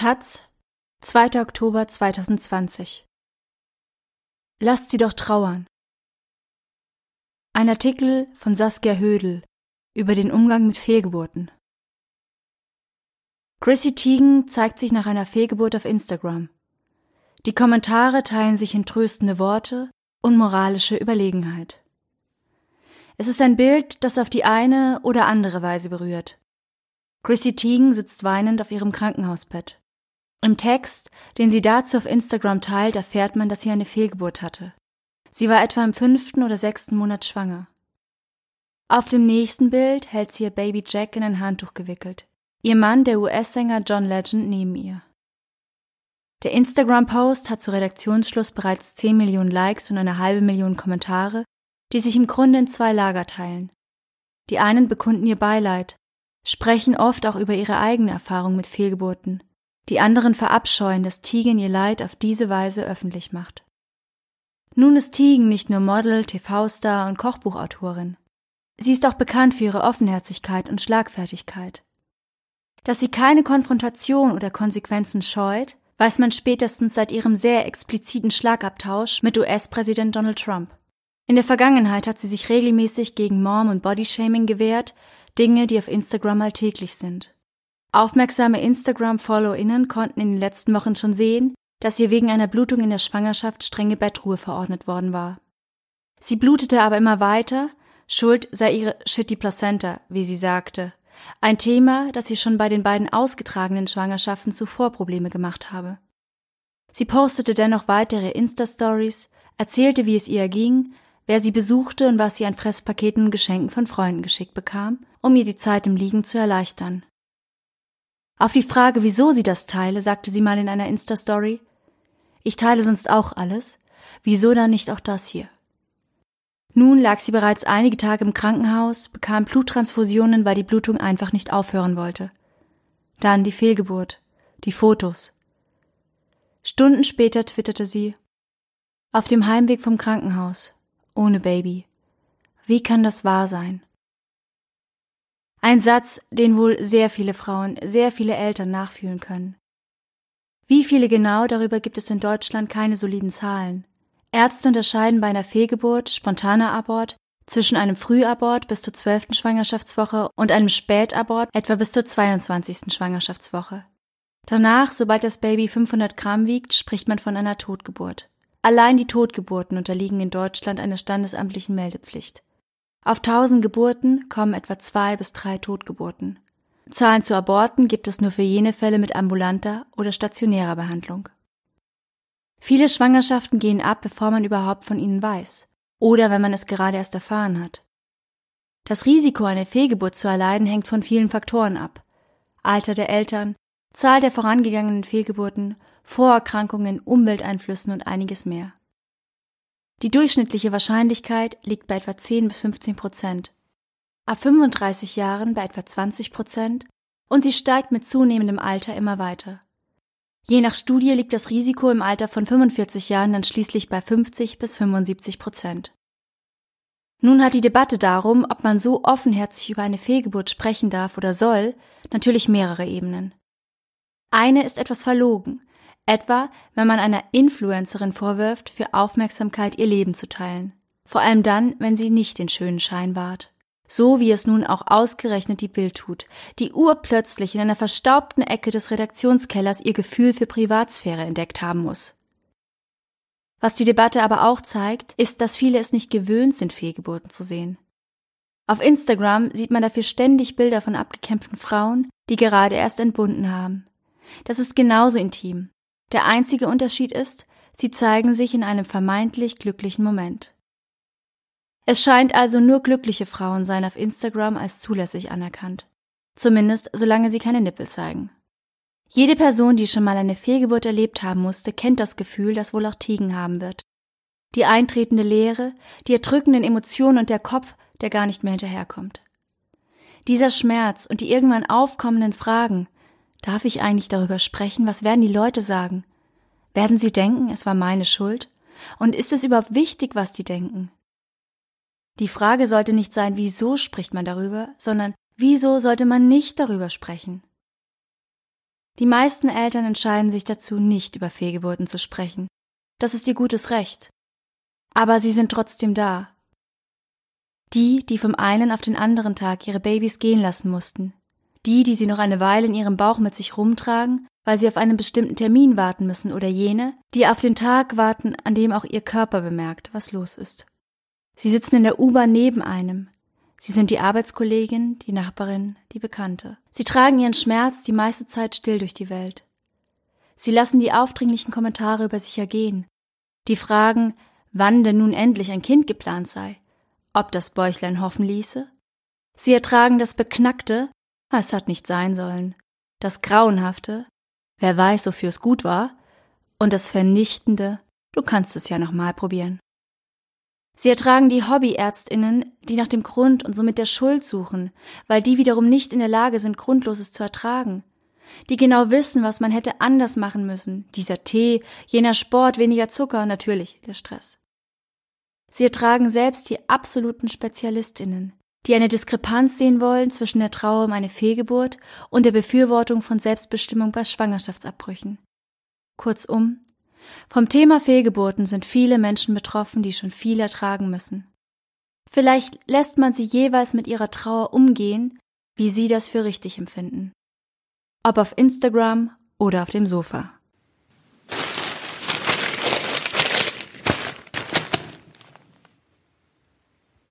Taz, 2. Oktober 2020. Lasst sie doch trauern. Ein Artikel von Saskia Hödel über den Umgang mit Fehlgeburten. Chrissy Teigen zeigt sich nach einer Fehlgeburt auf Instagram. Die Kommentare teilen sich in tröstende Worte und moralische Überlegenheit. Es ist ein Bild, das auf die eine oder andere Weise berührt. Chrissy Teigen sitzt weinend auf ihrem Krankenhausbett. Im Text, den sie dazu auf Instagram teilt, erfährt man, dass sie eine Fehlgeburt hatte. Sie war etwa im fünften oder sechsten Monat schwanger. Auf dem nächsten Bild hält sie ihr Baby Jack in ein Handtuch gewickelt. Ihr Mann, der US-Sänger John Legend, neben ihr. Der Instagram-Post hat zu Redaktionsschluss bereits 10 Millionen Likes und eine halbe Million Kommentare, die sich im Grunde in zwei Lager teilen. Die einen bekunden ihr Beileid, sprechen oft auch über ihre eigene Erfahrung mit Fehlgeburten. Die anderen verabscheuen, dass Tegan ihr Leid auf diese Weise öffentlich macht. Nun ist Tegan nicht nur Model, TV-Star und Kochbuchautorin. Sie ist auch bekannt für ihre Offenherzigkeit und Schlagfertigkeit. Dass sie keine Konfrontation oder Konsequenzen scheut, weiß man spätestens seit ihrem sehr expliziten Schlagabtausch mit US-Präsident Donald Trump. In der Vergangenheit hat sie sich regelmäßig gegen Mom- und Bodyshaming gewehrt, Dinge, die auf Instagram alltäglich sind. Aufmerksame Instagram-FollowerInnen konnten in den letzten Wochen schon sehen, dass ihr wegen einer Blutung in der Schwangerschaft strenge Bettruhe verordnet worden war. Sie blutete aber immer weiter, Schuld sei ihre shitty Placenta, wie sie sagte. Ein Thema, das sie schon bei den beiden ausgetragenen Schwangerschaften zuvor Probleme gemacht habe. Sie postete dennoch weitere Insta-Stories, erzählte, wie es ihr ging, wer sie besuchte und was sie an Fresspaketen und Geschenken von Freunden geschickt bekam, um ihr die Zeit im Liegen zu erleichtern. Auf die Frage, wieso sie das teile, sagte sie mal in einer Insta-Story, ich teile sonst auch alles, wieso dann nicht auch das hier? Nun lag sie bereits einige Tage im Krankenhaus, bekam Bluttransfusionen, weil die Blutung einfach nicht aufhören wollte. Dann die Fehlgeburt, die Fotos. Stunden später twitterte sie, auf dem Heimweg vom Krankenhaus, ohne Baby. Wie kann das wahr sein? Ein Satz, den wohl sehr viele Frauen, sehr viele Eltern nachfühlen können. Wie viele genau, darüber gibt es in Deutschland keine soliden Zahlen. Ärzte unterscheiden bei einer Fehlgeburt, spontaner Abort, zwischen einem Frühabort bis zur zwölften Schwangerschaftswoche und einem Spätabort etwa bis zur 22. Schwangerschaftswoche. Danach, sobald das Baby 500 Gramm wiegt, spricht man von einer Totgeburt. Allein die Totgeburten unterliegen in Deutschland einer standesamtlichen Meldepflicht. Auf tausend Geburten kommen etwa zwei bis drei Totgeburten. Zahlen zu Aborten gibt es nur für jene Fälle mit ambulanter oder stationärer Behandlung. Viele Schwangerschaften gehen ab, bevor man überhaupt von ihnen weiß oder wenn man es gerade erst erfahren hat. Das Risiko, eine Fehlgeburt zu erleiden, hängt von vielen Faktoren ab. Alter der Eltern, Zahl der vorangegangenen Fehlgeburten, Vorerkrankungen, Umwelteinflüssen und einiges mehr. Die durchschnittliche Wahrscheinlichkeit liegt bei etwa 10 bis 15 Prozent. Ab 35 Jahren bei etwa 20 Prozent und sie steigt mit zunehmendem Alter immer weiter. Je nach Studie liegt das Risiko im Alter von 45 Jahren dann schließlich bei 50 bis 75 Prozent. Nun hat die Debatte darum, ob man so offenherzig über eine Fehlgeburt sprechen darf oder soll, natürlich mehrere Ebenen. Eine ist etwas verlogen, Etwa, wenn man einer Influencerin vorwirft, für Aufmerksamkeit ihr Leben zu teilen. Vor allem dann, wenn sie nicht den schönen Schein wahrt. So wie es nun auch ausgerechnet die Bild tut, die urplötzlich in einer verstaubten Ecke des Redaktionskellers ihr Gefühl für Privatsphäre entdeckt haben muss. Was die Debatte aber auch zeigt, ist, dass viele es nicht gewöhnt sind, Fehlgeburten zu sehen. Auf Instagram sieht man dafür ständig Bilder von abgekämpften Frauen, die gerade erst entbunden haben. Das ist genauso intim, der einzige Unterschied ist, sie zeigen sich in einem vermeintlich glücklichen Moment. Es scheint also nur glückliche Frauen seien auf Instagram als zulässig anerkannt. Zumindest solange sie keine Nippel zeigen. Jede Person, die schon mal eine Fehlgeburt erlebt haben musste, kennt das Gefühl, das wohl auch Tigen haben wird. Die eintretende Leere, die erdrückenden Emotionen und der Kopf, der gar nicht mehr hinterherkommt. Dieser Schmerz und die irgendwann aufkommenden Fragen, Darf ich eigentlich darüber sprechen? Was werden die Leute sagen? Werden sie denken, es war meine Schuld? Und ist es überhaupt wichtig, was die denken? Die Frage sollte nicht sein, wieso spricht man darüber, sondern wieso sollte man nicht darüber sprechen? Die meisten Eltern entscheiden sich dazu, nicht über Fehlgeburten zu sprechen. Das ist ihr gutes Recht. Aber sie sind trotzdem da. Die, die vom einen auf den anderen Tag ihre Babys gehen lassen mussten. Die, die sie noch eine Weile in ihrem Bauch mit sich rumtragen, weil sie auf einen bestimmten Termin warten müssen, oder jene, die auf den Tag warten, an dem auch ihr Körper bemerkt, was los ist. Sie sitzen in der U-Bahn neben einem, Sie sind die Arbeitskollegin, die Nachbarin, die Bekannte. Sie tragen ihren Schmerz die meiste Zeit still durch die Welt. Sie lassen die aufdringlichen Kommentare über sich ergehen. Die fragen, wann denn nun endlich ein Kind geplant sei, ob das Bäuchlein hoffen ließe. Sie ertragen das Beknackte, es hat nicht sein sollen, das Grauenhafte, wer weiß, wofür es gut war, und das Vernichtende, du kannst es ja nochmal probieren. Sie ertragen die Hobbyärztinnen, die nach dem Grund und somit der Schuld suchen, weil die wiederum nicht in der Lage sind, Grundloses zu ertragen. Die genau wissen, was man hätte anders machen müssen. Dieser Tee, jener Sport, weniger Zucker natürlich der Stress. Sie ertragen selbst die absoluten Spezialistinnen, die eine Diskrepanz sehen wollen zwischen der Trauer um eine Fehlgeburt und der Befürwortung von Selbstbestimmung bei Schwangerschaftsabbrüchen. Kurzum, vom Thema Fehlgeburten sind viele Menschen betroffen, die schon viel ertragen müssen. Vielleicht lässt man sie jeweils mit ihrer Trauer umgehen, wie sie das für richtig empfinden. Ob auf Instagram oder auf dem Sofa.